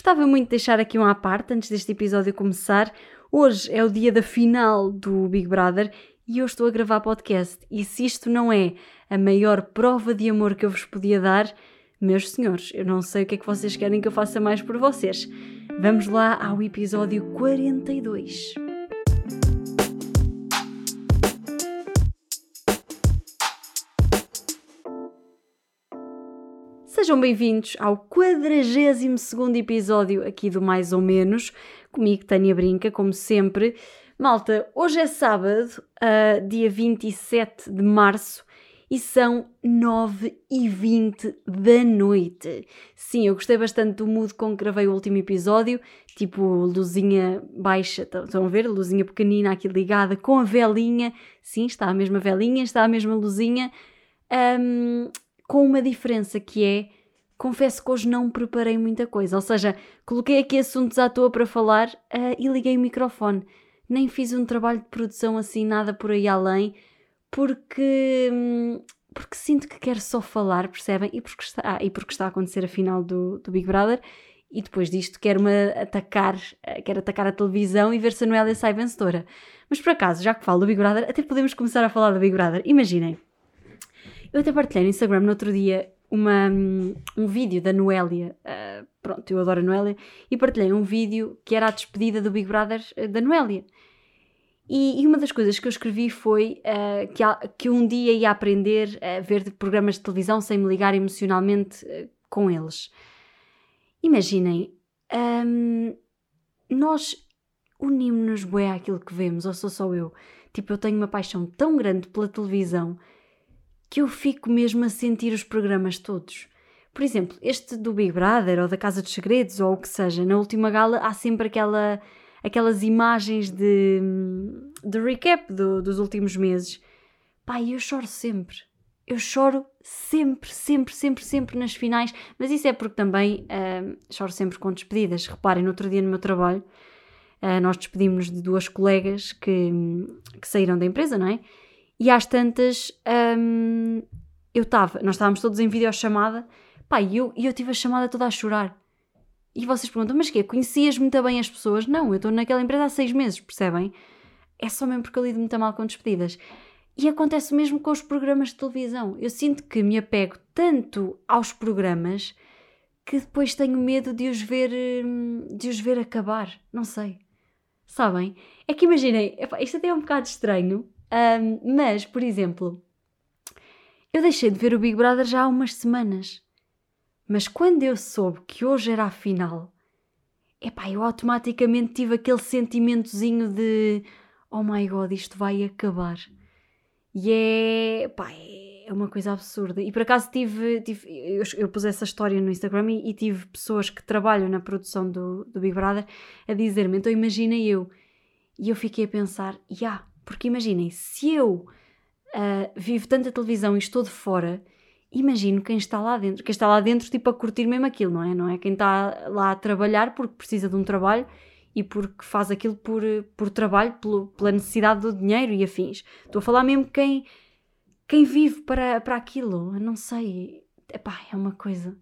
Gostava muito de deixar aqui um à parte antes deste episódio começar. Hoje é o dia da final do Big Brother e eu estou a gravar podcast. E se isto não é a maior prova de amor que eu vos podia dar, meus senhores, eu não sei o que é que vocês querem que eu faça mais por vocês. Vamos lá ao episódio 42. Sejam bem-vindos ao 42 episódio aqui do Mais ou Menos, comigo Tânia Brinca, como sempre. Malta, hoje é sábado, uh, dia 27 de março, e são 9 e 20 da noite. Sim, eu gostei bastante do mood com que gravei o último episódio, tipo luzinha baixa, estão a ver? Luzinha pequenina aqui ligada com a velinha. Sim, está a mesma velinha, está a mesma luzinha. Um, com uma diferença que é, confesso que hoje não preparei muita coisa, ou seja, coloquei aqui assuntos à toa para falar uh, e liguei o microfone. Nem fiz um trabalho de produção assim, nada por aí além, porque, hum, porque sinto que quero só falar, percebem? E porque está, ah, e porque está a acontecer a final do, do Big Brother. E depois disto quero-me atacar, eh, quero atacar a televisão e ver se a Noélia sai vencedora. Mas por acaso, já que falo do Big Brother, até podemos começar a falar do Big Brother. Imaginem, eu até partilhei no Instagram no outro dia uma, um vídeo da Noélia. Uh, pronto, eu adoro a Noélia. E partilhei um vídeo que era a despedida do Big Brother uh, da Noélia. E, e, uma das coisas que eu escrevi foi uh, que, que um dia ia aprender a ver programas de televisão sem me ligar emocionalmente com eles. Imaginem, um, nós unimos-nos bem àquilo que vemos, ou sou só eu? Tipo, eu tenho uma paixão tão grande pela televisão que eu fico mesmo a sentir os programas todos. Por exemplo, este do Big Brother ou da Casa dos Segredos ou o que seja, na última gala há sempre aquela, aquelas imagens de, de recap do, dos últimos meses. Pai, eu choro sempre. Eu choro sempre, sempre, sempre, sempre nas finais, mas isso é porque também uh, choro sempre com despedidas. Reparem, no outro dia no meu trabalho, uh, nós despedimos de duas colegas que, que saíram da empresa, não é? E às tantas, hum, eu estava, nós estávamos todos em videochamada, pá, e eu, eu tive a chamada toda a chorar. E vocês perguntam, mas quê? Conhecias muito bem as pessoas? Não, eu estou naquela empresa há seis meses, percebem? É só mesmo porque eu lido muito mal com despedidas. E acontece mesmo com os programas de televisão. Eu sinto que me apego tanto aos programas que depois tenho medo de os ver, hum, de os ver acabar. Não sei. Sabem? É que imaginem, isto até é um bocado estranho, um, mas, por exemplo, eu deixei de ver o Big Brother já há umas semanas. Mas quando eu soube que hoje era a final, epá, eu automaticamente tive aquele sentimentozinho de oh my god, isto vai acabar. E é, pá, é uma coisa absurda. E por acaso tive, tive eu, eu pus essa história no Instagram e, e, tive pessoas que trabalham na produção do, do Big Brother a dizer-me, então imagina eu. E eu fiquei a pensar, já, yeah, porque imaginem, se eu uh, vivo tanta televisão e estou de fora, imagino quem está lá dentro. Quem está lá dentro, tipo, a curtir mesmo aquilo, não é? Não é quem está lá a trabalhar porque precisa de um trabalho e porque faz aquilo por, por trabalho, pelo, pela necessidade do dinheiro e afins. Estou a falar mesmo quem, quem vive para, para aquilo. Eu não sei. Epá, é uma coisa.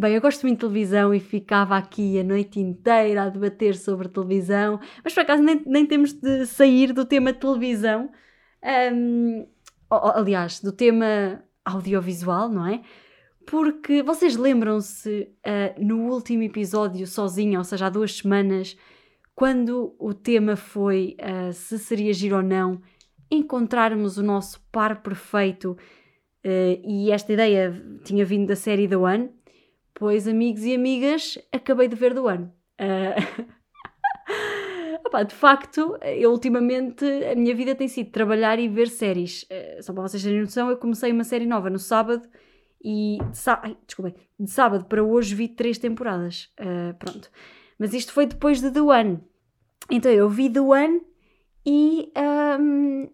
Bem, eu gosto muito de televisão e ficava aqui a noite inteira a debater sobre televisão, mas por acaso nem, nem temos de sair do tema televisão, um, aliás, do tema audiovisual, não é? Porque vocês lembram-se uh, no último episódio, sozinha, ou seja, há duas semanas, quando o tema foi uh, se seria giro ou não, encontrarmos o nosso par perfeito, uh, e esta ideia tinha vindo da série The One Pois, amigos e amigas, acabei de ver do ano. Uh... Opa, de facto, eu ultimamente a minha vida tem sido trabalhar e ver séries. Uh, só para vocês terem noção, eu comecei uma série nova no sábado e de, de sábado para hoje vi três temporadas. Uh, pronto. Mas isto foi depois de The One. Então eu vi The One e um,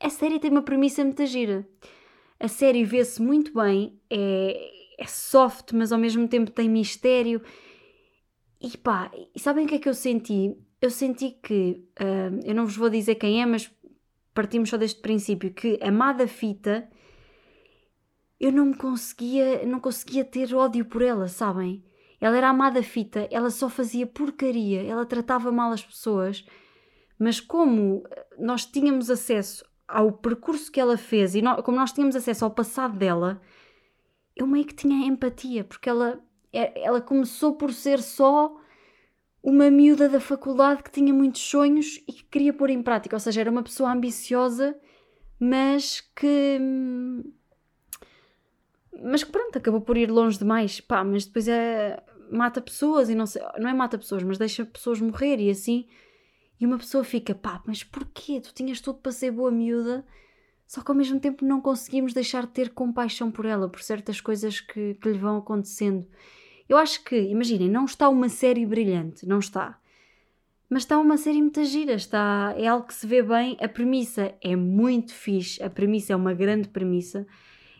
a série tem uma premissa muito gira. A série vê-se muito bem, é, é soft, mas ao mesmo tempo tem mistério. E pá, e sabem o que é que eu senti? Eu senti que, uh, eu não vos vou dizer quem é, mas partimos só deste princípio, que amada fita, eu não me conseguia, não conseguia ter ódio por ela, sabem? Ela era amada fita, ela só fazia porcaria, ela tratava mal as pessoas, mas como nós tínhamos acesso ao percurso que ela fez e como nós tínhamos acesso ao passado dela, eu meio que tinha empatia, porque ela, é, ela começou por ser só uma miúda da faculdade que tinha muitos sonhos e que queria pôr em prática, ou seja, era uma pessoa ambiciosa, mas que. Mas que pronto, acabou por ir longe demais, pá, mas depois é. mata pessoas e não sei. Não é mata pessoas, mas deixa pessoas morrer e assim e uma pessoa fica, pá, mas porquê? Tu tinhas tudo para ser boa miúda, só que ao mesmo tempo não conseguimos deixar de ter compaixão por ela, por certas coisas que, que lhe vão acontecendo. Eu acho que, imaginem, não está uma série brilhante, não está. Mas está uma série muito gira, está, é algo que se vê bem. A premissa é muito fixe, a premissa é uma grande premissa,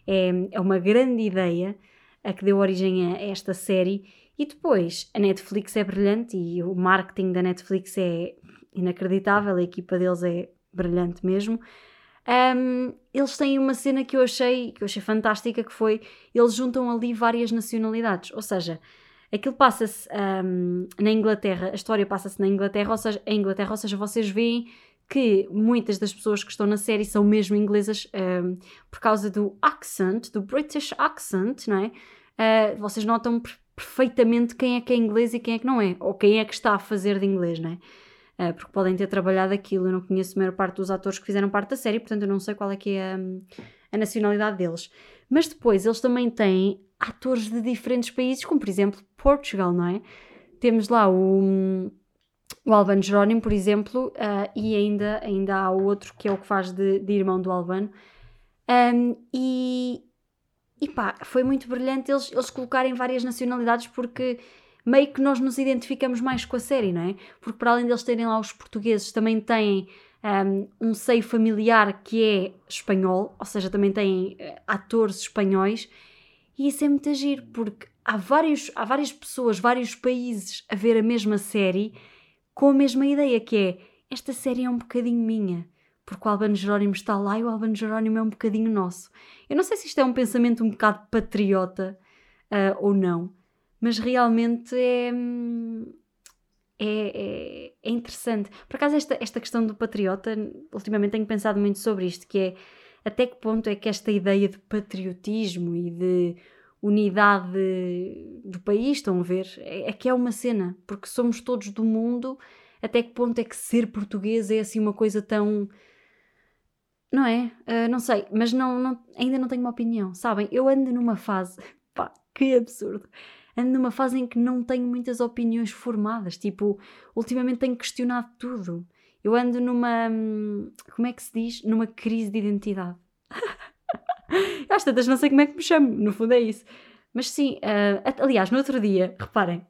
é, é uma grande ideia a que deu origem a esta série. E depois, a Netflix é brilhante e o marketing da Netflix é inacreditável, a equipa deles é brilhante mesmo. Um, eles têm uma cena que eu achei que eu achei fantástica que foi eles juntam ali várias nacionalidades, ou seja, aquilo passa-se um, na Inglaterra, a história passa-se na Inglaterra, ou seja, em Inglaterra, ou seja, vocês veem que muitas das pessoas que estão na série são mesmo inglesas um, por causa do accent, do British accent, não é? Uh, vocês notam perfeitamente quem é que é inglês e quem é que não é, ou quem é que está a fazer de inglês, não é? Uh, porque podem ter trabalhado aquilo. Eu não conheço a maior parte dos atores que fizeram parte da série, portanto eu não sei qual é que é a, a nacionalidade deles. Mas depois eles também têm atores de diferentes países, como por exemplo Portugal, não é? Temos lá o, o Albano Jerónimo, por exemplo, uh, e ainda, ainda há outro que é o que faz de, de irmão do Albano. Um, e, e pá, foi muito brilhante eles, eles colocarem várias nacionalidades porque meio que nós nos identificamos mais com a série, não é? Porque para além deles terem lá os portugueses, também têm um, um seio familiar que é espanhol, ou seja, também têm uh, atores espanhóis, e isso é muito agir, porque há, vários, há várias pessoas, vários países a ver a mesma série com a mesma ideia, que é esta série é um bocadinho minha, porque o Albano Jerónimo está lá e o Albano Jerónimo é um bocadinho nosso. Eu não sei se isto é um pensamento um bocado patriota uh, ou não, mas realmente é, é, é, é, interessante. Por acaso, esta, esta questão do patriota, ultimamente tenho pensado muito sobre isto, que é até que ponto é que esta ideia de patriotismo e de unidade do país, estão a ver, é, é que é uma cena, porque somos todos do mundo, até que ponto é que ser português é assim uma coisa tão não é? Uh, não sei, mas não, não, ainda não tenho uma opinião, sabem? Eu ando numa fase, pá, que absurdo ando numa fase em que não tenho muitas opiniões formadas. Tipo, ultimamente tenho questionado tudo. Eu ando numa. Hum, como é que se diz? Numa crise de identidade. Às tantas não sei como é que me chamo, no fundo é isso. Mas sim, uh, aliás, no outro dia, reparem,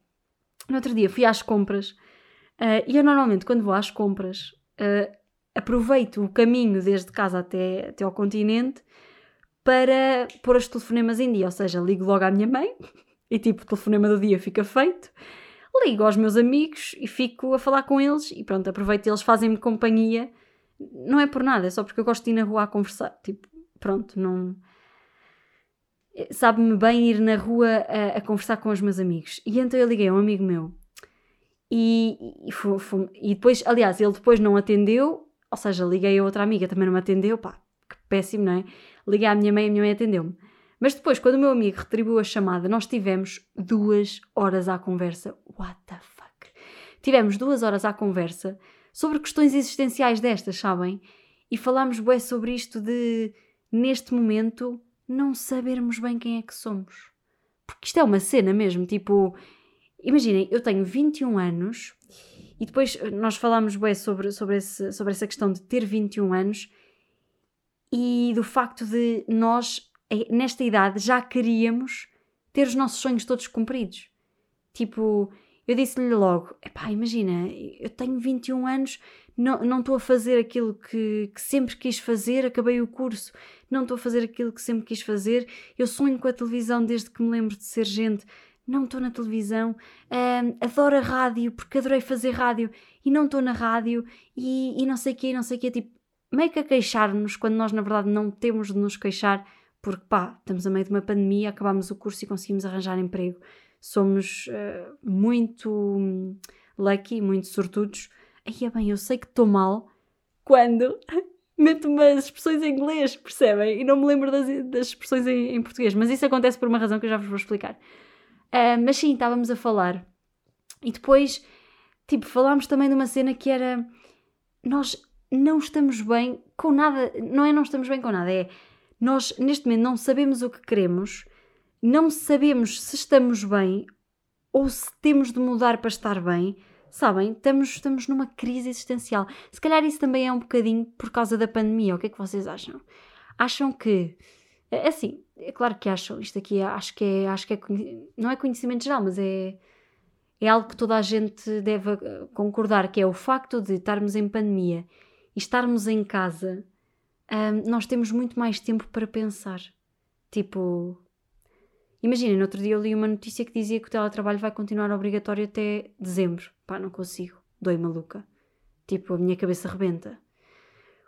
no outro dia fui às compras uh, e eu normalmente quando vou às compras uh, aproveito o caminho desde casa até, até ao continente para pôr os telefonemas em dia, ou seja, ligo logo à minha mãe, e tipo, o telefonema do dia fica feito. Ligo aos meus amigos e fico a falar com eles e pronto, aproveito eles fazem-me companhia. Não é por nada, é só porque eu gosto de ir na rua a conversar. Tipo, pronto, não. Sabe-me bem ir na rua a, a, conversar com os meus amigos. E então eu liguei a um amigo meu e, e, e depois, aliás, ele depois não atendeu, ou seja, liguei a outra amiga, também não me atendeu, pá, que péssimo, não é? Liguei à minha mãe e a minha mãe atendeu-me. Mas depois, quando o meu amigo retribuiu a chamada, nós tivemos duas horas à conversa. What the fuck? Tivemos duas horas à conversa sobre questões existenciais destas, sabem? E falámos bué sobre isto de, neste momento, não sabermos bem quem é que somos. Porque isto é uma cena mesmo, tipo... Imaginem, eu tenho 21 anos e depois nós falámos bué sobre, sobre, esse, sobre essa questão de ter 21 anos e do facto de nós nesta idade já queríamos ter os nossos sonhos todos cumpridos. Tipo, eu disse-lhe logo: epá, imagina, eu tenho 21 anos, não estou a fazer aquilo que, que, sempre quis fazer, acabei o curso, não estou a fazer aquilo que sempre quis fazer, eu sonho com a televisão desde que me lembro de ser gente, não estou na televisão, adoro a rádio porque adorei fazer rádio e não estou na rádio e, e não sei o quê, não sei o quê, tipo, meio que a queixar-nos quando nós na verdade não temos de nos queixar porque pá, estamos a meio de uma pandemia, acabámos o curso e conseguimos arranjar emprego. somos uh, muito hum, lucky, muito sortudos. Aí é bem, eu sei que estou mal quando meto umas expressões em inglês, percebem? E não me lembro das, das expressões em, em, português, mas isso acontece por uma razão que eu já vos vou explicar. Uh, mas sim, estávamos a falar. E depois, tipo, falámos também de uma cena que era. Nós não estamos bem com nada. Não é não estamos bem com nada, é. Nós, neste momento, não sabemos o que queremos, não sabemos se estamos bem ou se temos de mudar para estar bem Sabem, estamos, estamos numa crise existencial. Se calhar isso também é um bocadinho por causa da pandemia. O que é que vocês acham? Acham que. É, é assim, é claro que acham. Isto aqui acho que é. Acho que é não é conhecimento geral, mas é. É algo que toda a gente deve eh, concordar, que é o facto de estarmos em pandemia e estarmos em casa, um, nós temos muito mais tempo para pensar. Tipo, Imaginem, no outro dia eu li uma notícia que dizia que o teletrabalho vai continuar obrigatório até dezembro. Pá, não consigo. Doi maluca. Tipo, a minha cabeça rebenta.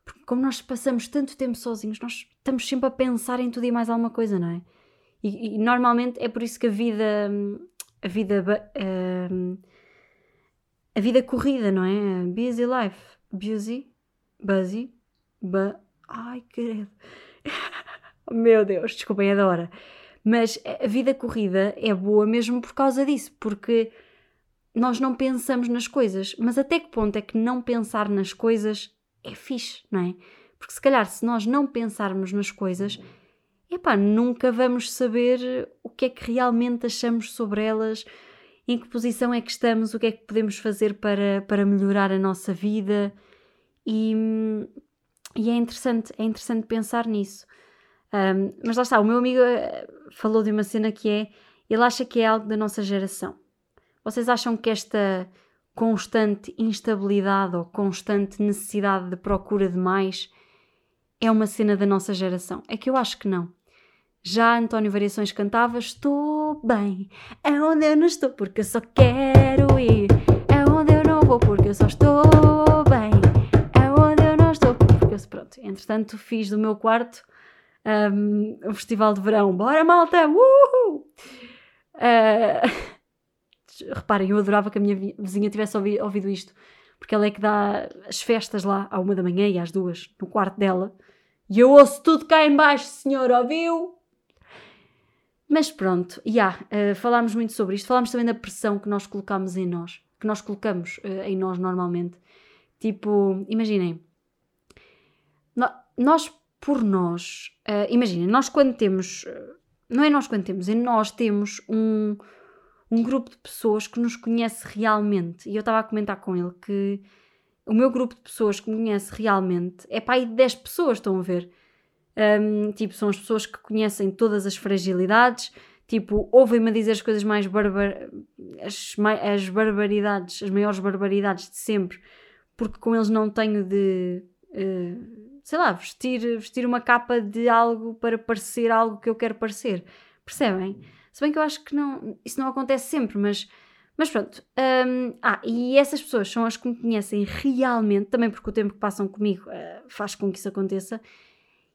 Porque como nós passamos tanto tempo sozinhos, nós estamos sempre a pensar em tudo e mais alguma coisa, não é? E, e normalmente é por isso que a vida. A vida. Uh, a vida corrida, não é? Busy life. Busy. Busy. Bu Ai, querido. Meu Deus, desculpem, é da hora. Mas a vida corrida é boa mesmo por causa disso, porque nós não pensamos nas coisas. Mas até que ponto é que não pensar nas coisas é fixe, não é? Porque se calhar se nós não pensarmos nas coisas, epá, nunca vamos saber o que é que realmente achamos sobre elas, em que posição é que estamos, o que é que podemos fazer para, para melhorar a nossa vida. E, e é interessante, é interessante pensar nisso. Um, mas lá está, o meu amigo eh, falou de uma cena que é, ele acha que é algo da nossa geração. Vocês acham que esta constante instabilidade ou constante necessidade de procura de mais é uma cena da nossa geração? É que eu acho que não. Já António Variações cantava Estou bem, é onde eu não estou porque eu só quero ir, é onde eu não vou porque eu só estou Pronto, entretanto fiz do meu quarto um, o festival de verão. Bora, malta! Uh, reparem, eu adorava que a minha vizinha tivesse ouvido, ouvido isto, porque ela é que dá as festas lá à uma da manhã e às duas, no quarto dela. E eu ouço tudo cá embaixo, senhor, ouviu? Mas pronto, já, yeah, uh, falámos muito sobre isto. Falámos também da pressão que nós colocamos em nós, que nós colocamos uh, em nós normalmente. Tipo, imaginem, nós por nós. Uh, Imaginem, nós quando temos. Não é nós quando temos, é nós temos um, um grupo de pessoas que nos conhece realmente. E eu estava a comentar com ele que o meu grupo de pessoas que me conhece realmente é para aí de 10 pessoas, estão a ver? Um, tipo, são as pessoas que conhecem todas as fragilidades, tipo, ouvem-me dizer as coisas mais barbar... as, as barbaridades, as maiores barbaridades de sempre, porque com eles não tenho de. Uh, sei lá, vestir, vestir uma capa de algo para parecer algo que eu quero parecer. Percebem? Se bem que eu acho que não, isso não acontece sempre, mas, mas pronto. Ah, e essas pessoas são as que me conhecem realmente, também porque o tempo que passam comigo uh, faz com que isso aconteça,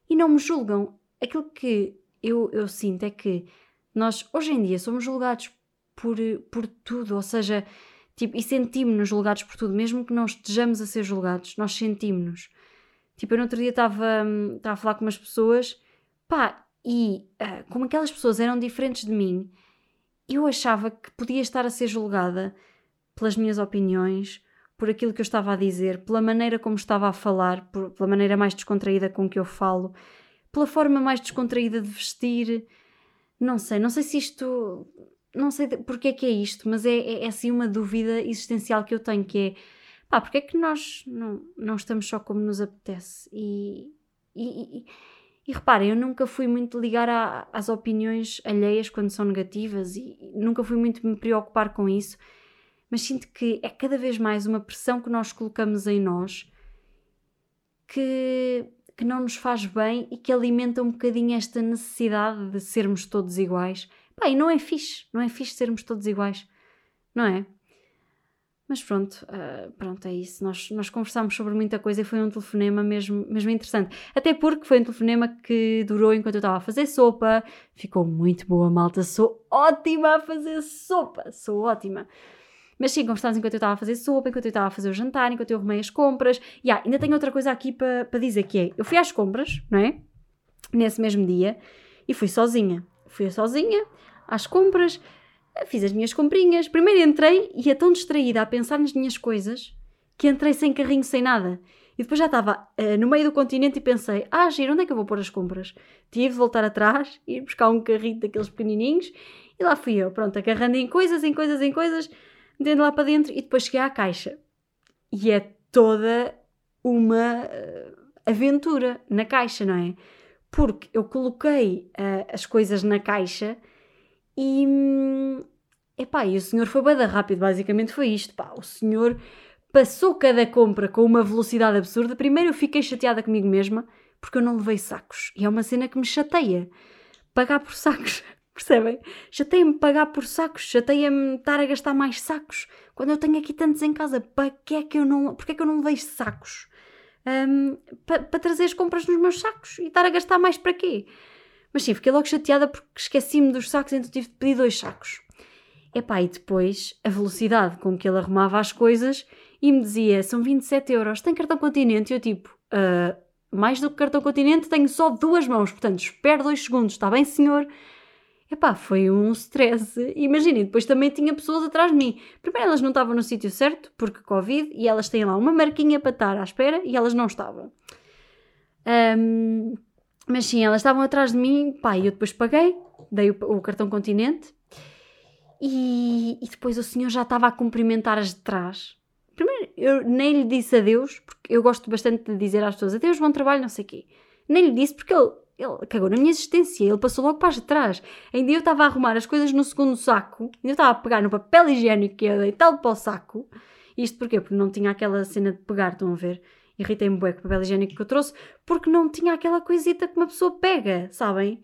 e não me julgam. Aquilo que eu, eu sinto é que nós, hoje em dia, somos julgados por, por tudo, ou seja, tipo, e sentimos-nos julgados por tudo, mesmo que não estejamos a ser julgados, nós sentimos-nos. Tipo, eu no outro dia estava hum, a falar com umas pessoas, pá, e uh, como aquelas pessoas eram diferentes de mim, eu achava que podia estar a ser julgada pelas minhas opiniões, por aquilo que eu estava a dizer, pela maneira como estava a falar, por, pela maneira mais descontraída com que eu falo, pela forma mais descontraída de vestir. Não sei, não sei se isto. Não sei porque é que é isto, mas é, é, é assim uma dúvida existencial que eu tenho, que é pá, porque é que nós não, não estamos só como nos apetece? E, e, e, e reparem, eu nunca fui muito ligar a, às opiniões alheias quando são negativas e nunca fui muito me preocupar com isso, mas sinto que é cada vez mais uma pressão que nós colocamos em nós que, que não nos faz bem e que alimenta um bocadinho esta necessidade de sermos todos iguais. Pá, e não é fixe, não é fixe sermos todos iguais, não é? Mas pronto, uh, pronto, é isso. Nós, nós conversámos sobre muita coisa e foi um telefonema mesmo, mesmo interessante. Até porque foi um telefonema que durou enquanto eu estava a fazer sopa. Ficou muito boa, malta. Sou ótima a fazer sopa. Sou ótima. Mas sim, conversámos enquanto eu estava a fazer sopa, enquanto eu estava a fazer o jantar, enquanto eu arrumei as compras. E ah, ainda tenho outra coisa aqui para pa dizer que é: eu fui às compras, não é? Nesse mesmo dia e fui sozinha. Fui sozinha às compras Fiz as minhas comprinhas. Primeiro entrei e ia tão distraída a pensar nas minhas coisas que entrei sem carrinho, sem nada. E depois já estava uh, no meio do continente e pensei: ah, giro, onde é que eu vou pôr as compras? Tive de voltar atrás, ir buscar um carrinho daqueles pequenininhos e lá fui eu, pronto, agarrando em coisas, em coisas, em coisas, metendo lá para dentro e depois cheguei à caixa. E é toda uma uh, aventura na caixa, não é? Porque eu coloquei uh, as coisas na caixa e, epá, e o senhor foi bem rápido, basicamente foi isto, pá, o senhor passou cada compra com uma velocidade absurda. Primeiro eu fiquei chateada comigo mesma, porque eu não levei sacos, e é uma cena que me chateia, pagar por sacos, percebem? Chateia-me pagar por sacos, chateia-me estar a gastar mais sacos, quando eu tenho aqui tantos em casa, para que é que eu não, porque é que eu não levei sacos? Um, para, para trazer as compras nos meus sacos e estar a gastar mais para quê? Mas sim, fiquei logo chateada porque esqueci-me dos sacos, então tive de pedir dois sacos. Epá, e depois a velocidade com que ele arrumava as coisas e me dizia: são 27 euros, tem cartão continente? E eu tipo: uh, mais do que cartão continente, tenho só duas mãos, portanto espero dois segundos, está bem, senhor? Epá, foi um stress. Imaginem, depois também tinha pessoas atrás de mim. Primeiro elas não estavam no sítio certo, porque Covid, e elas têm lá uma marquinha para estar à espera e elas não estavam. Um, mas sim, elas estavam atrás de mim, pá, e eu depois paguei, dei o, o cartão Continente e, e, depois o senhor já estava a cumprimentar as de trás. Primeiro, eu nem lhe disse adeus, porque eu gosto bastante de dizer às pessoas adeus, bom trabalho, não sei o quê. Nem lhe disse porque ele, ele cagou na minha existência, ele passou logo para as de trás. Ainda eu estava a arrumar as coisas no segundo saco, ainda eu estava a pegar no papel higiênico que ia deitá-lo para o saco. Isto porquê? Porque não tinha aquela cena de pegar, estão a ver? Irritei-me bué com o papel higiênico que eu trouxe, porque não tinha aquela coisita que uma pessoa pega, sabem?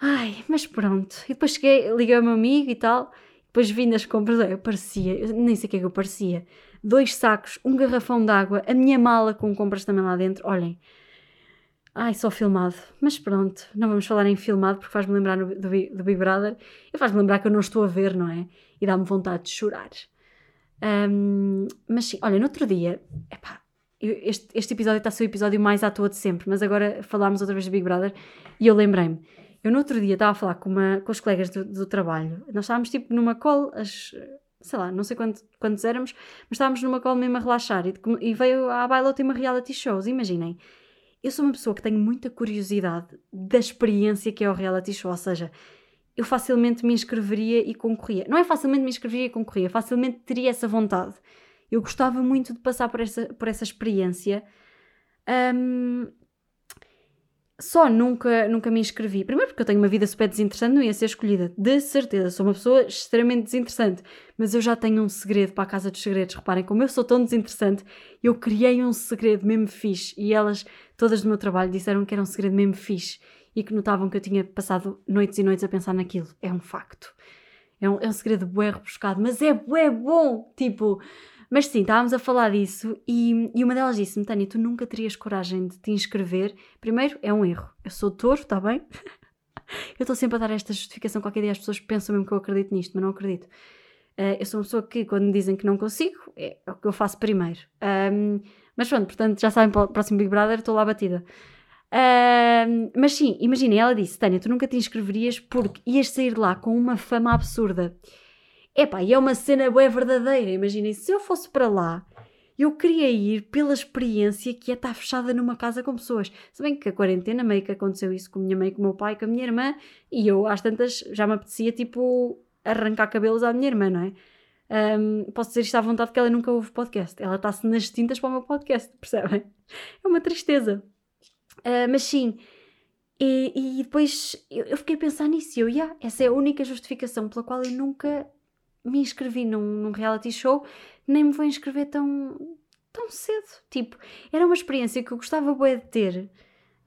Ai, mas pronto. E depois cheguei, liguei ao meu amigo e tal, depois vim das compras, eu parecia, eu nem sei o que é que eu parecia. Dois sacos, um garrafão de água, a minha mala com compras também lá dentro, olhem. Ai, só filmado. Mas pronto, não vamos falar em filmado porque faz-me lembrar do, do, Big Brother e faz-me lembrar que eu não estou a ver, não é? E dá-me vontade de chorar. Um, mas sim, olha, no outro dia, epá, este, este episódio está a ser o episódio mais à toa de sempre, mas agora falámos outra vez de Big Brother e eu lembrei-me. Eu no outro dia estava a falar com, uma, com os colegas do, do trabalho, nós estávamos tipo numa call, as, sei lá, não sei quantos, quantos éramos, mas estávamos numa call mesmo a relaxar e, e veio à baila uma reality shows, imaginem. Eu sou uma pessoa que tenho muita curiosidade da experiência que é o reality show, ou seja, eu facilmente me inscreveria e concorria. Não é facilmente me inscreveria e concorria, facilmente teria essa vontade. Eu gostava muito de passar por essa, por essa experiência. Um, só nunca, nunca me inscrevi. Primeiro porque eu tenho uma vida super desinteressante, não ia ser escolhida. De certeza, sou uma pessoa extremamente desinteressante. Mas eu já tenho um segredo para a Casa dos Segredos. Reparem, como eu sou tão desinteressante, eu criei um segredo mesmo fixe. E elas, todas do meu trabalho, disseram que era um segredo mesmo fixe. E que notavam que eu tinha passado noites e noites a pensar naquilo. É um facto. É um, é um segredo bué rebuscado, mas é bué bom. Tipo, mas sim, estávamos a falar disso e, e uma delas disse-me: Tânia, tu nunca terias coragem de te inscrever. Primeiro, é um erro. Eu sou touro, está bem? eu estou sempre a dar esta justificação. Qualquer dia as pessoas pensam mesmo que eu acredito nisto, mas não acredito. Uh, eu sou uma pessoa que, quando me dizem que não consigo, é, o que eu faço primeiro. Um, mas pronto, portanto, já sabem, para o próximo Big Brother estou lá batida. Uh, mas sim, imaginem, ela disse: Tânia, tu nunca te inscreverias porque ias sair lá com uma fama absurda. Epá, e é uma cena bem verdadeira. Imaginem, se eu fosse para lá, eu queria ir pela experiência que é estar fechada numa casa com pessoas. Se bem que a quarentena meio que aconteceu isso com a minha mãe, com o meu pai, com a minha irmã, e eu às tantas já me apetecia tipo arrancar cabelos à minha irmã, não é? Um, posso dizer isto à vontade que ela nunca ouve podcast. Ela está-se nas tintas para o meu podcast, percebem? É uma tristeza. Uh, mas sim, e, e depois eu, eu, fiquei a pensar nisso e eu, yeah, essa é a única justificação pela qual eu nunca me inscrevi num, num reality show, nem me vou inscrever tão, tão cedo. Tipo, era uma experiência que eu gostava bem de ter.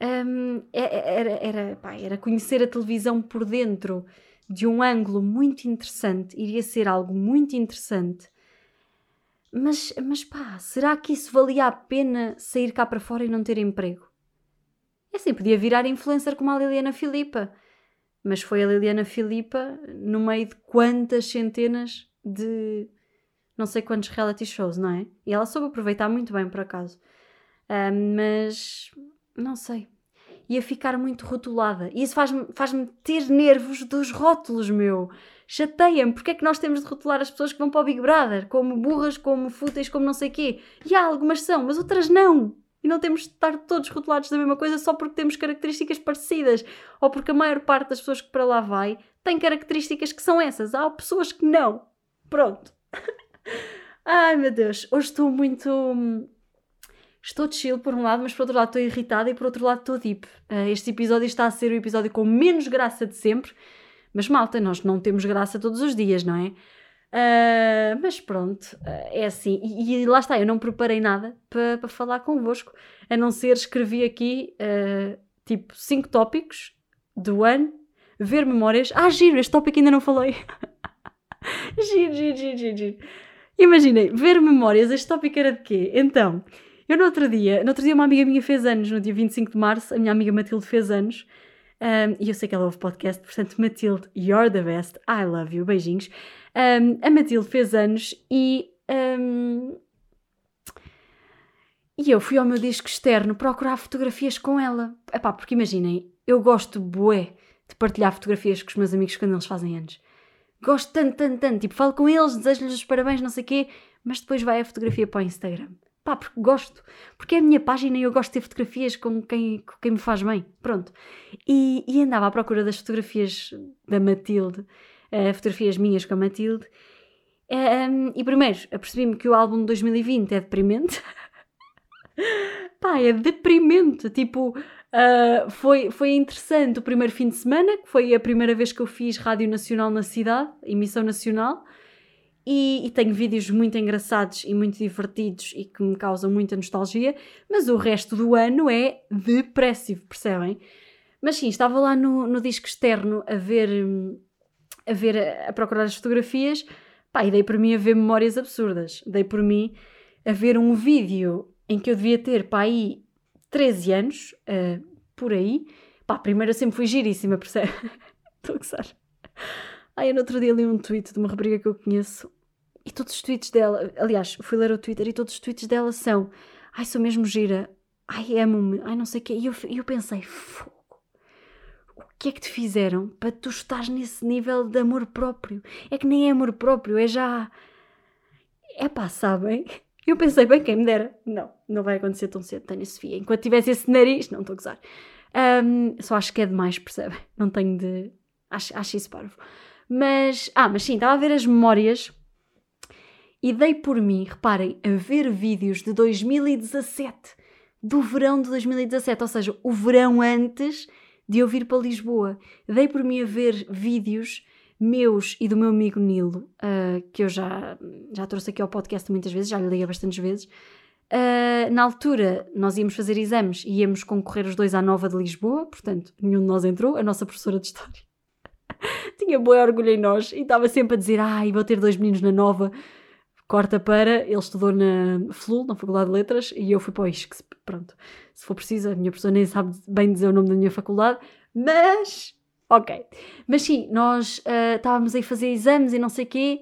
Um, é, é, era, era, pá, era conhecer a televisão por dentro de um ângulo muito interessante, iria ser algo muito interessante. Mas, mas pá, será que isso valia a pena sair cá para fora e não ter emprego? É assim, podia virar influencer como a Liliana Filipa. Mas foi a Liliana Filipa no meio de quantas centenas de não sei quantos reality shows, não é? E ela soube aproveitar muito bem, por acaso. Uh, mas não sei. Ia ficar muito rotulada. E isso faz-me faz ter nervos dos rótulos, meu. Chateia-me. Porque é que nós temos de rotular as pessoas que vão para o Big Brother? Como burras, como fúteis, como não sei quê. E há algumas são, mas outras não. E não temos de estar todos rotulados da mesma coisa só porque temos características parecidas. Ou porque a maior parte das pessoas que para lá vai tem características que são essas. Há pessoas que não. Pronto. Ai meu Deus. Hoje estou muito. Estou chill por um lado, mas por outro lado estou irritada e por outro lado estou deep. Uh, este episódio está a ser o episódio com menos graça de sempre. Mas malta, nós não temos graça todos os dias, não é? Uh, mas pronto, uh, é assim. E, e, lá está, eu não preparei nada para pa falar convosco, a não ser escrevi aqui uh, tipo 5 tópicos do ano, ver memórias. Ah, giro, este tópico ainda não falei. giro, giro, giro, giro, giro. Imaginei, ver memórias, este tópico era de quê? Então, eu no outro dia, no outro dia uma amiga minha fez anos, no dia 25 de março, a minha amiga Matilde fez anos. Um, e eu sei que ela ouve podcast, portanto, Matilde, you're the best, I love you, beijinhos. Um, a Matilde fez anos e. Um, e eu fui ao meu disco externo procurar fotografias com ela. Epá, porque imaginem, eu gosto bué de partilhar fotografias com os meus amigos quando eles fazem anos. Gosto tanto, tanto, tanto. Tipo, falo com eles, desejo-lhes os parabéns, não sei o quê, mas depois vai a fotografia para o Instagram. Pá, porque gosto. Porque é a minha página e eu gosto de ter fotografias com quem, com quem me faz bem. Pronto. E, e andava à procura das fotografias da Matilde uh, fotografias minhas com a Matilde. Um, e primeiro, apercebi-me que o álbum de 2020 é deprimente. Pá, é deprimente. Tipo, uh, foi, foi interessante o primeiro fim de semana, que foi a primeira vez que eu fiz Rádio Nacional na cidade, emissão nacional. E, e, tenho vídeos muito engraçados e muito divertidos e que me causam muita nostalgia, mas o resto do ano é depressivo, percebem? Mas sim, estava lá no, no disco externo a ver hum, a ver, a, procurar as fotografias, pá, e dei por mim a ver memórias absurdas. Dei por mim a ver um vídeo em que eu devia ter, pá, aí 13 anos, uh, por aí. Pá, primeiro eu sempre fui giríssima, percebe? Estou a gozar. Ai, eu no outro dia li um tweet de uma rapariga que eu conheço e todos os tweets dela, aliás, fui ler o Twitter e todos os tweets dela são ai, sou mesmo gira, ai, amo-me, ai, não sei o quê. E eu, eu pensei, que é que te fizeram para tu estás nesse nível de amor próprio? É que nem é amor próprio, é já. É pá, sabem? Eu pensei, bem, quem me dera. Não, não vai acontecer tão cedo, tenho Sofia. Enquanto tivesse esse nariz, não estou a gozar. Um, só acho que é demais, percebe? Não tenho de. Acho, acho isso parvo. Mas. Ah, mas sim, estava a ver as memórias e dei por mim, reparem, a ver vídeos de 2017, do verão de 2017, ou seja, o verão antes de eu vir para Lisboa. Dei por mim a ver vídeos meus e do meu amigo Nilo, uh, que eu já, já trouxe aqui ao podcast muitas vezes, já lhe liguei bastantes vezes. Uh, na altura, nós íamos fazer exames e íamos concorrer os dois à Nova de Lisboa, portanto, nenhum de nós entrou, a nossa professora de História. Tinha bom orgulho em nós e estava sempre a dizer: Ai, vou ter dois meninos na Nova. Corta para, ele estudou na FLUL, na Faculdade de Letras, e eu fui para o ISCS. Pronto, se for preciso, a minha professora nem sabe bem dizer o nome da minha faculdade, mas. Ok. Mas sim, nós uh, estávamos aí a fazer exames e não sei o quê.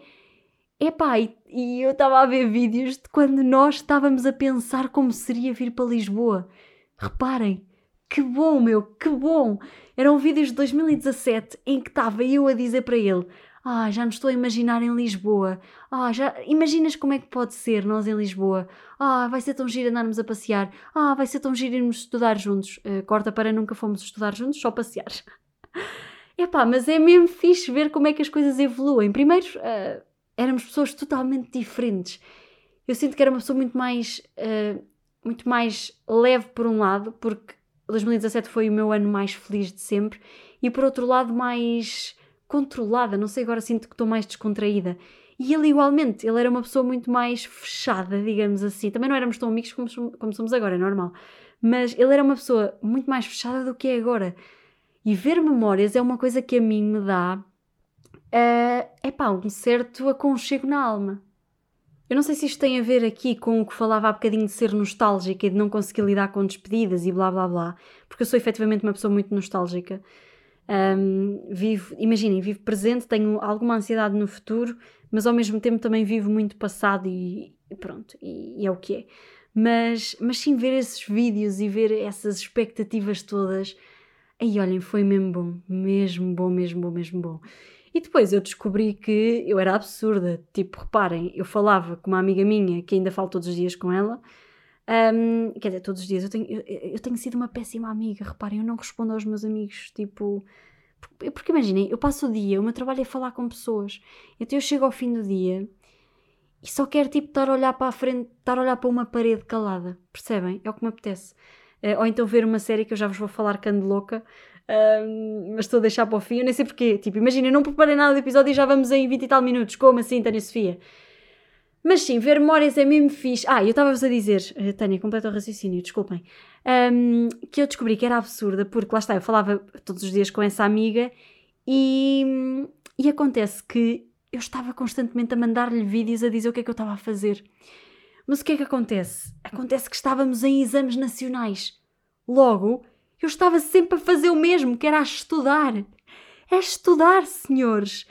Epá, e, e eu estava a ver vídeos de quando nós estávamos a pensar como seria vir para Lisboa. Reparem, que bom, meu, que bom! Eram vídeos de 2017 em que estava eu a dizer para ele: ah, já nos estou a imaginar em Lisboa. Ah, já imaginas como é que pode ser nós em Lisboa? Ah, vai ser tão giro andarmos a passear. Ah, vai ser tão giro irmos estudar juntos. Uh, corta para nunca fomos estudar juntos, só passear. Epá, mas é mesmo fixe ver como é que as coisas evoluem. Primeiro, uh, éramos pessoas totalmente diferentes. Eu sinto que era uma pessoa muito mais, uh, muito mais leve por um lado, porque 2017 foi o meu ano mais feliz de sempre, e por outro lado mais controlada, não sei, agora sinto que estou mais descontraída. E ele igualmente, ele era uma pessoa muito mais fechada, digamos assim. Também não éramos tão amigos como, como somos agora, é normal. Mas ele era uma pessoa muito mais fechada do que é agora. E ver memórias é uma coisa que a mim me dá, uh, é pá, um certo aconchego na alma. Eu não sei se isto tem a ver aqui com o que falava há bocadinho de ser nostálgica e de não conseguir lidar com despedidas e blá blá blá, porque eu sou efetivamente uma pessoa muito nostálgica. Um, vivo, imaginem, vivo presente, tenho alguma ansiedade no futuro, mas ao mesmo tempo também vivo muito passado e, e pronto, e, e, é o que é. Mas, mas sim, ver esses vídeos e ver essas expectativas todas, aí olhem, foi mesmo bom, mesmo bom, mesmo bom, mesmo bom. E depois eu descobri que eu era absurda. Tipo, reparem, eu falava com uma amiga minha que ainda falo todos os dias com ela. Um, quer dizer, todos os dias. Eu tenho, eu, eu, tenho sido uma péssima amiga. Reparem, eu não respondo aos meus amigos. Tipo, porque, imaginem, eu passo o dia, o meu trabalho é falar com pessoas. Então eu chego ao fim do dia e só quero tipo estar a olhar para a frente, estar a olhar para uma parede calada. Percebem? É o que me apetece. Uh, ou então ver uma série que eu já vos vou falar cando louca, uh, mas estou a deixar para o fim. Eu nem sei porquê. Tipo, imagina, eu não preparei nada do episódio e já vamos em 20 e tal minutos. Como assim, Tânia Sofia? Mas sim, ver memórias é mesmo fixe. Ah, eu estava-vos a dizer, uh, Tânia, completo o raciocínio, desculpem, um, que eu descobri que era absurda, porque lá está, eu falava todos os dias com essa amiga e, e acontece que eu estava constantemente a mandar-lhe vídeos a dizer o que é que eu estava a fazer. Mas o que é que acontece? Acontece que estávamos em exames nacionais. Logo, eu estava sempre a fazer o mesmo, que era a estudar. É estudar, senhores.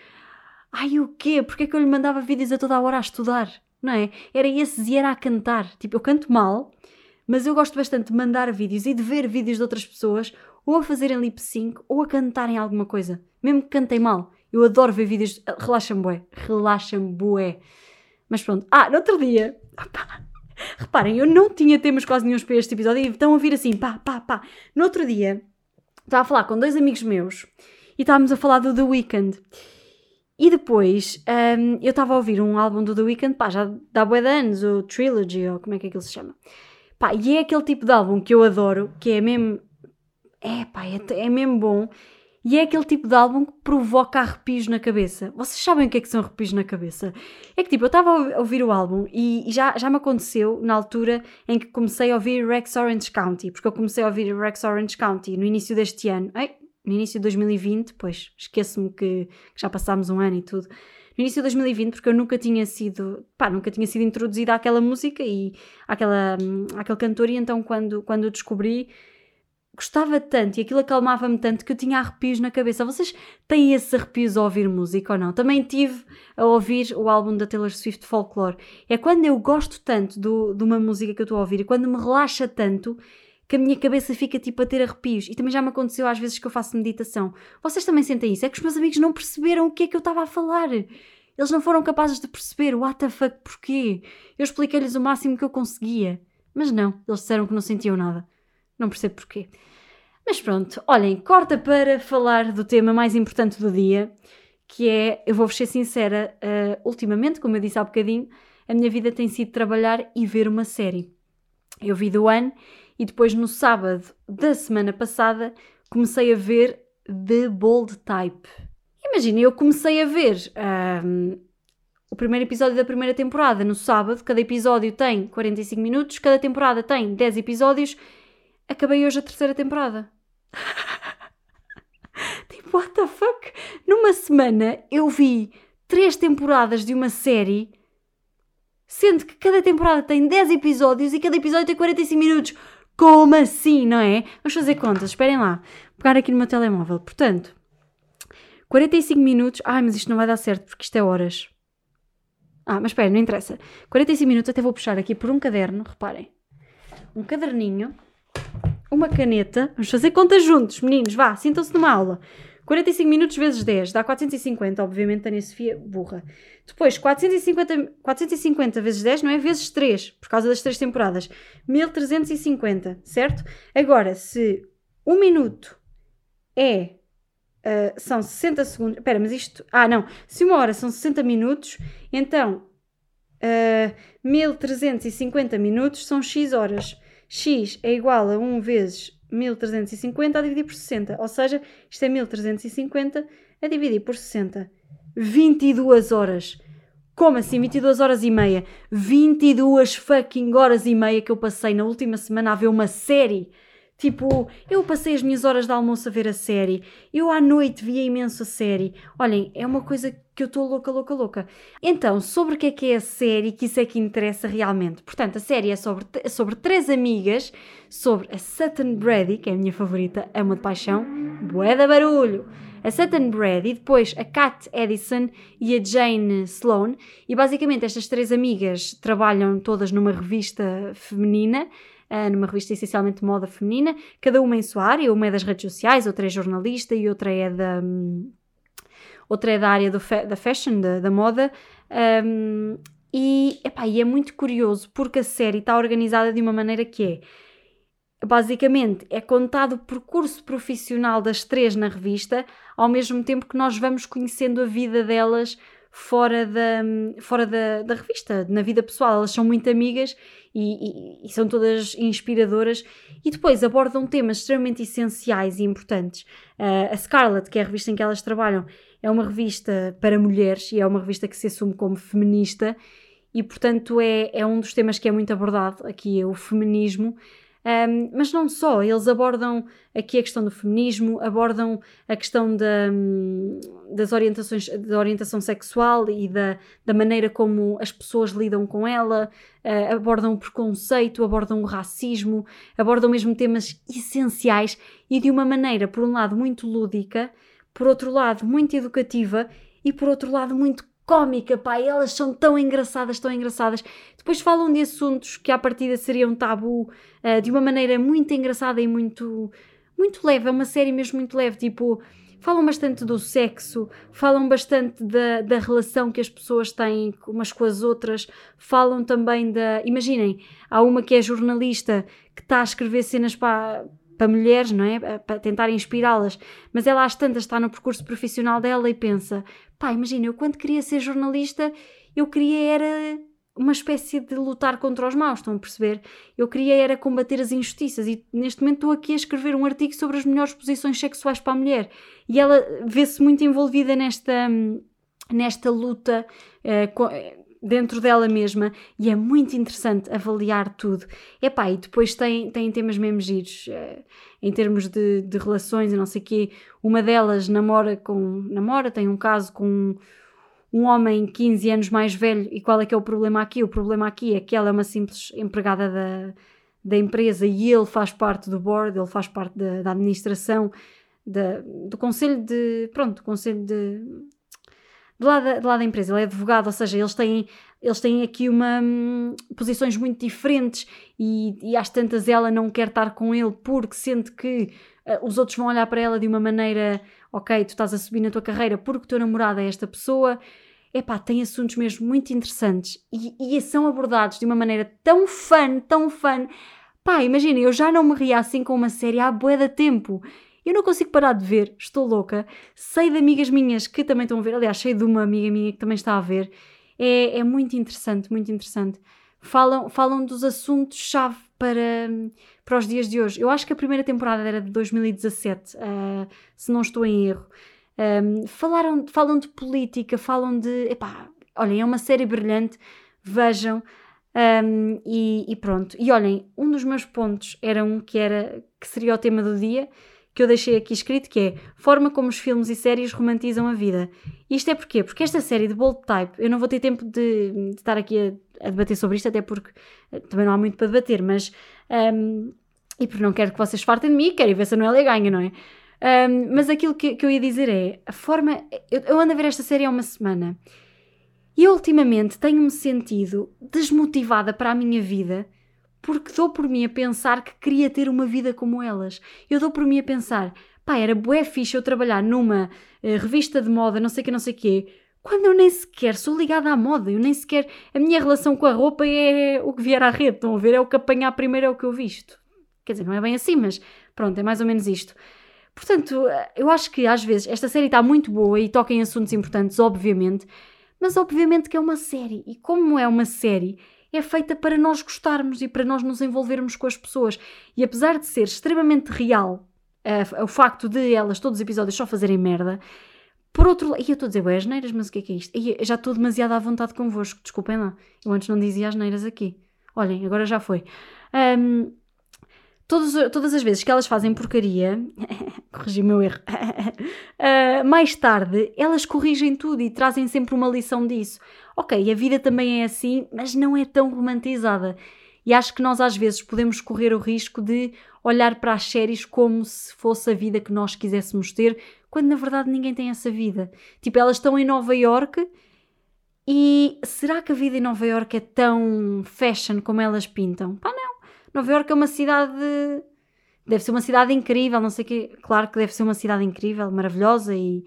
Ai, o quê? Porquê é que eu lhe mandava vídeos a toda a hora a estudar? Não é? Era esses e era a cantar. Tipo, eu canto mal, mas eu gosto bastante de mandar vídeos e de ver vídeos de outras pessoas ou a fazerem lip sync ou a cantarem alguma coisa. Mesmo que cantem mal. Eu adoro ver vídeos. Relaxa-me, bué. Relaxa-me, bué. Mas pronto. Ah, no outro dia. Opa, reparem, eu não tinha temas quase nenhum para este episódio e estão a vir assim, pá, pá, pá. No outro dia, estava a falar com dois amigos meus e estávamos a falar do The Weeknd. E depois um, eu estava a ouvir um álbum do The Weeknd, pá, já dá bué de anos, o Trilogy, ou como é que aquilo se chama. Pá, e é aquele tipo de álbum que eu adoro, que é mesmo. É, pá, é, é mesmo bom. E é aquele tipo de álbum que provoca arrepios na cabeça. Vocês sabem o que é que são arrepios na cabeça? É que tipo, eu estava a ouvir o álbum e, já, já me aconteceu na altura em que comecei a ouvir Rex Orange County, porque eu comecei a ouvir Rex Orange County no início deste ano. Ei, no início de 2020, pois esqueço-me que, que, já passámos um ano e tudo. No início de 2020, porque eu nunca tinha sido, pá, nunca tinha sido introduzida àquela música e àquela, hum, àquele cantor, e então quando, quando o descobri gostava tanto e aquilo acalmava-me tanto que eu tinha arrepios na cabeça. Vocês têm esses arrepios a ouvir música ou não? Também tive a ouvir o álbum da Taylor Swift Folklore. É quando eu gosto tanto do, de uma música que eu estou a ouvir e quando me relaxa tanto que a minha cabeça fica tipo a ter arrepios. E também já me aconteceu às vezes que eu faço meditação. Vocês também sentem isso? É que os meus amigos não perceberam o que é que eu estava a falar. Eles não foram capazes de perceber. What the fuck, porquê? Eu expliquei-lhes o máximo que eu conseguia. Mas não, eles disseram que não sentiam nada. Não percebo porquê. Mas pronto, olhem, corta para falar do tema mais importante do dia, que é, eu vou-vos ser sincera, uh, ultimamente, como eu disse há bocadinho, a minha vida tem sido trabalhar e ver uma série. Eu vi do ano e depois no sábado da semana passada comecei a ver The Bold Type. Imagina, eu comecei a ver um, ehm, o primeiro episódio da primeira temporada no sábado, cada episódio tem 45 minutos, cada temporada tem 10 episódios acabei hoje a terceira temporada. tipo, what the fuck? Numa semana eu vi três temporadas de uma série, sendo que cada temporada tem 10 episódios e cada episódio tem 45 minutos. Como assim, não é? Vamos fazer contas, esperem lá. Vou pegar aqui no meu telemóvel. Portanto, 45 minutos. Ai, mas isto não vai dar certo porque isto é horas. Ah, mas espera, não interessa. 45 minutos, até vou puxar aqui por um caderno, reparem. Um caderninho uma caneta. Vamos fazer contas juntos, meninos, vá, sintam-se numa aula. 45 minutos vezes 10 dá 450, obviamente, Tânia Sofia, burra. Depois, 450, 450 vezes 10 não é vezes 3, por causa das 3 temporadas. 1350, certo? Agora, se um minuto é. Uh, são 60 segundos. Espera, mas isto. Ah, não. Se uma hora são 60 minutos, então. Uh, ah, 1350 minutos são x horas x é igual a 1 vezes 1350 a dividir por 60. Ou seja, isto é 1350 a dividir por 60. 22 horas. Como assim 22 horas e meia? 22 fucking horas e meia que eu passei na última semana a ver uma série. Tipo, eu passei as minhas horas de almoço a ver a série, eu à noite via imenso a série. Olhem, é uma coisa que eu estou louca, louca, louca. Então, sobre o que é que é a série, que isso é que interessa realmente. Portanto, a série é sobre, sobre três amigas, sobre a Sutton Brady, que é a minha favorita, ama de paixão, bué da barulho. A Sutton Brady, depois a Kat Edison e a Jane Sloan. E basicamente estas três amigas trabalham todas numa revista feminina, numa revista essencialmente de moda feminina, cada uma em sua área, uma é das redes sociais, outra é jornalista e outra é da... Um, outra é da área da fashion, da, da moda. Um, e, epá, e é muito curioso porque a série está organizada de uma maneira que é basicamente é contado o percurso profissional das três na revista, ao mesmo tempo que nós vamos conhecendo a vida delas fora da, fora da, da revista, na vida pessoal. Elas são muito amigas e, e, e, são todas inspiradoras e depois abordam temas extremamente essenciais e importantes. Uh, a Scarlet, que é a revista em que elas trabalham, é uma revista para mulheres e é uma revista que se assume como feminista e, portanto, é, é um dos temas que é muito abordado aqui, é o feminismo. Um, mas não só, eles abordam aqui a questão do feminismo, abordam a questão da, das orientações, da orientação sexual e da, da maneira como as pessoas lidam com ela, uh, abordam o preconceito, abordam o racismo, abordam mesmo temas essenciais e de uma maneira, por um lado, muito lúdica, por outro lado, muito educativa e por outro lado, muito cómica, pá, elas são tão engraçadas, tão engraçadas. Depois falam de assuntos que à partida seriam tabu uh, de uma maneira muito engraçada e muito, muito leve. É uma série mesmo muito leve, tipo, falam bastante do sexo, falam bastante da, da relação que as pessoas têm umas com as outras, falam também da. Imaginem, há uma que é jornalista que está a escrever cenas para para mulheres, não é? Para tentar inspirá-las, mas ela às tantas está no percurso profissional dela e pensa: pá, imagina, eu quando queria ser jornalista, eu queria era uma espécie de lutar contra os maus, estão a perceber? Eu queria era combater as injustiças e neste momento estou aqui a escrever um artigo sobre as melhores posições sexuais para a mulher e ela vê-se muito envolvida nesta, nesta luta. Uh, dentro dela mesma e é muito interessante avaliar tudo. Epá, e depois tem, tem temas mesmo giros, é, em termos de, de relações e não sei o quê. Uma delas namora com. namora, tem um caso com um, um homem 15 anos mais velho e qual é que é o problema aqui? O problema aqui é que ela é uma simples empregada da, da empresa e ele faz parte do board, ele faz parte da, da administração, da, do conselho de. pronto, do conselho de lá da, de lá da empresa, ele é advogado, ou seja, eles têm, eles têm aqui uma, hum, posições muito diferentes e, e às tantas ela não quer estar com ele porque sente que uh, os outros vão olhar para ela de uma maneira, ok, tu estás a subir na tua carreira porque o teu namorado é esta pessoa. Epá, tem assuntos mesmo muito interessantes e, e são abordados de uma maneira tão fun, tão fun. Pá, imagina, eu já não me ria assim com uma série há bué de tempo. Eu não consigo parar de ver, estou louca. Sei de amigas minhas que também estão a ver, aliás, sei de uma amiga minha que também está a ver. É, é muito interessante, muito interessante. Falam, falam dos assuntos-chave para, para os dias de hoje. Eu acho que a primeira temporada era de 2017, uh, ah, se não estou em erro. Um, falaram, falam de política, falam de. Epá, olhem, é uma série brilhante, vejam. Um, e, e, pronto. E olhem, um dos meus pontos era um que era que seria o tema do dia, que eu deixei aqui escrito, que é forma como os filmes e séries romantizam a vida. Isto é porquê? Porque esta série de Bold Type, eu não vou ter tempo de, de estar aqui a, a, debater sobre isto, até porque eh, também não há muito para debater, mas. Um, e porque não quero que vocês fartem de mim, quero ver se a Noélia ganha, não é? Um, mas aquilo que, que, eu ia dizer é: a forma. Eu, eu ando a ver esta série há uma semana e ultimamente tenho-me sentido desmotivada para a minha vida porque dou por mim a pensar que queria ter uma vida como elas. Eu dou por mim a pensar, pá, era bué fixe eu trabalhar numa uh, revista de moda, não sei que, não sei quê, quando eu nem sequer sou ligada à moda, eu nem sequer. A minha relação com a roupa é o que vier à rede, estão a ver? É o que apanhar primeiro, é o que eu visto. Quer dizer, não é bem assim, mas pronto, é mais ou menos isto. Portanto, eh, eu acho que às vezes esta série está muito boa e toca em assuntos importantes, obviamente, mas obviamente que é uma série. E como é uma série, é feita para nós gostarmos e para nós nos envolvermos com as pessoas. E apesar de ser extremamente real uh, o facto de elas, todos os episódios, só fazerem merda, por outro lado, e eu estou a dizer, ué, asneiras, mas o que é que é isto? E já estou demasiado à vontade convosco, desculpem lá. Eu antes não dizia asneiras aqui. Olhem, agora já foi. Um, todas, todas as vezes que elas fazem porcaria, corrigi o meu erro, uh, mais tarde elas corrigem tudo e trazem sempre uma lição disso. Ok, a vida também é assim, mas não é tão romantizada. E acho que nós às vezes podemos correr o risco de olhar para as séries como se fosse a vida que nós quiséssemos ter, quando na verdade ninguém tem essa vida. Tipo, elas estão em Nova York e será que a vida em Nova York é tão fashion como elas pintam? Pá, não. Nova York é uma cidade. Deve ser uma cidade incrível, não sei o quê. Claro que deve ser uma cidade incrível, maravilhosa e,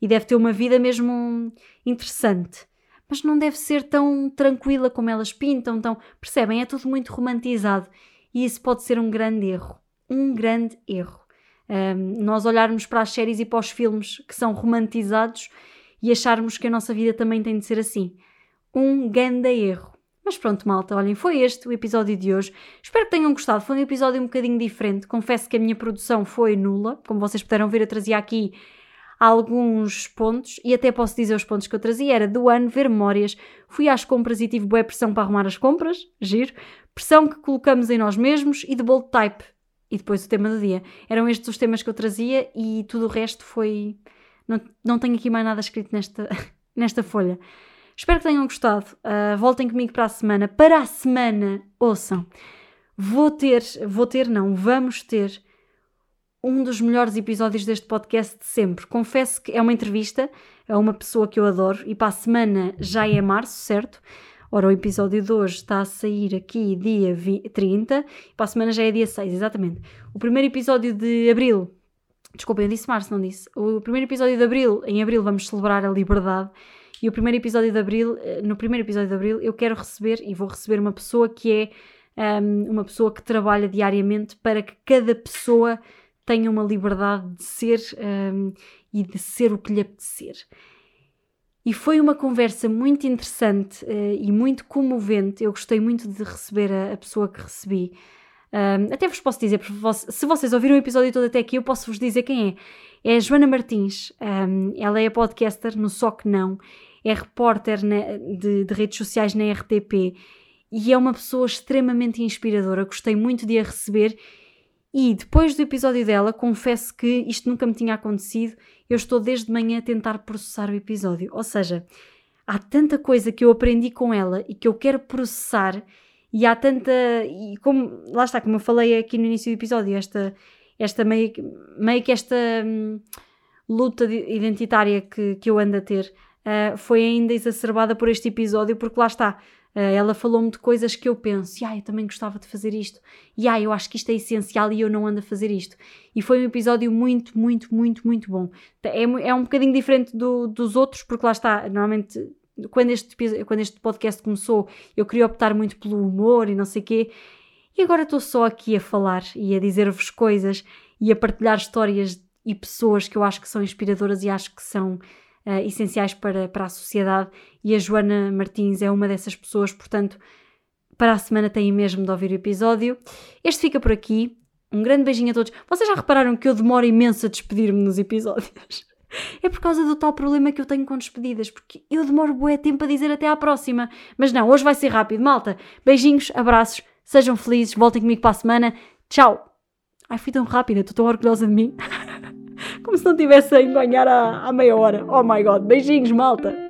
e deve ter uma vida mesmo interessante mas não deve ser tão tranquila como elas pintam, tão, percebem? É tudo muito romantizado e isso pode ser um grande erro. Um grande erro. Um, nós olharmos para as séries e para os filmes que são romantizados e acharmos que a nossa vida também tem de ser assim. Um grande erro. Mas pronto, malta, olhem, foi este o episódio de hoje. Espero que tenham gostado. Foi um episódio um bocadinho diferente. Confesso que a minha produção foi nula. Como vocês puderam ver, eu trazia aqui alguns pontos, e até posso dizer os pontos que eu trazia, era do ano, ver memórias, fui às compras e tive boa pressão para arrumar as compras, giro, pressão que colocamos em nós mesmos e de bold type, e depois o tema do dia. Eram estes os temas que eu trazia e tudo o resto foi... Não, não tenho aqui mais nada escrito nesta, nesta folha. Espero que tenham gostado. Uh, voltem comigo para a semana. Para a semana, ouçam. Vou ter, vou ter não, vamos ter um dos melhores episódios deste podcast de sempre. Confesso que é uma entrevista a uma pessoa que eu adoro e para a semana já é março, certo? Ora, o episódio de hoje está a sair aqui dia 20, 30 e para a semana já é dia 6, exatamente. O primeiro episódio de abril, desculpa, eu disse março, não disse. O primeiro episódio de abril, em abril vamos celebrar a liberdade e o primeiro episódio de abril, eh, no primeiro episódio de abril, eu quero receber e vou receber uma pessoa que é um, uma pessoa que trabalha diariamente para que cada pessoa tenha uma liberdade de ser um, e de ser o que lhe apetecer. E foi uma conversa muito interessante uh, e muito comovente. Eu gostei muito de receber a, a pessoa que recebi. Um, até vos posso dizer, se vocês ouviram o episódio todo até aqui, eu posso vos dizer quem é. É a Joana Martins. Um, ela é podcaster no Só Que Não, é repórter na, de, de redes sociais na RTP e é uma pessoa extremamente inspiradora. Gostei muito de a receber e depois do episódio dela, confesso que isto nunca me tinha acontecido, eu estou desde manhã a tentar processar o episódio. Ou seja, há tanta coisa que eu aprendi com ela e que eu quero processar, e há tanta. E como. Lá está, como eu falei aqui no início do episódio, esta, esta meio, meio que esta hum, luta identitária que, que eu ando a ter. Uh, foi ainda exacerbada por este episódio, porque lá está, Uh, ela falou-me de coisas que eu penso, ah, eu também gostava de fazer isto, e ah, eu acho que isto é essencial e eu não ando a fazer isto. E foi um episódio muito, muito, muito, muito bom. É, é um bocadinho diferente do, dos outros, porque lá está, normalmente, quando este, quando este podcast começou, eu queria optar muito pelo humor e não sei quê, e agora estou só aqui a falar e a dizer-vos coisas e a partilhar histórias e pessoas que eu acho que são inspiradoras e acho que são uh, essenciais para, para a sociedade e a Joana Martins é uma dessas pessoas, portanto, para a semana têm mesmo de ouvir o episódio. Este fica por aqui. Um grande beijinho a todos. Vocês já repararam que eu demoro imenso a despedir-me nos episódios? É por causa do tal problema que eu tenho com despedidas, porque eu demoro bué tempo a dizer até à próxima. Mas não, hoje vai ser rápido, malta. Beijinhos, abraços, sejam felizes, voltem comigo para a semana. Tchau! Ai, fui tão rápida, estou tão orgulhosa de mim. Como se não tivesse a ganhar há, há meia hora. Oh my god, beijinhos, malta!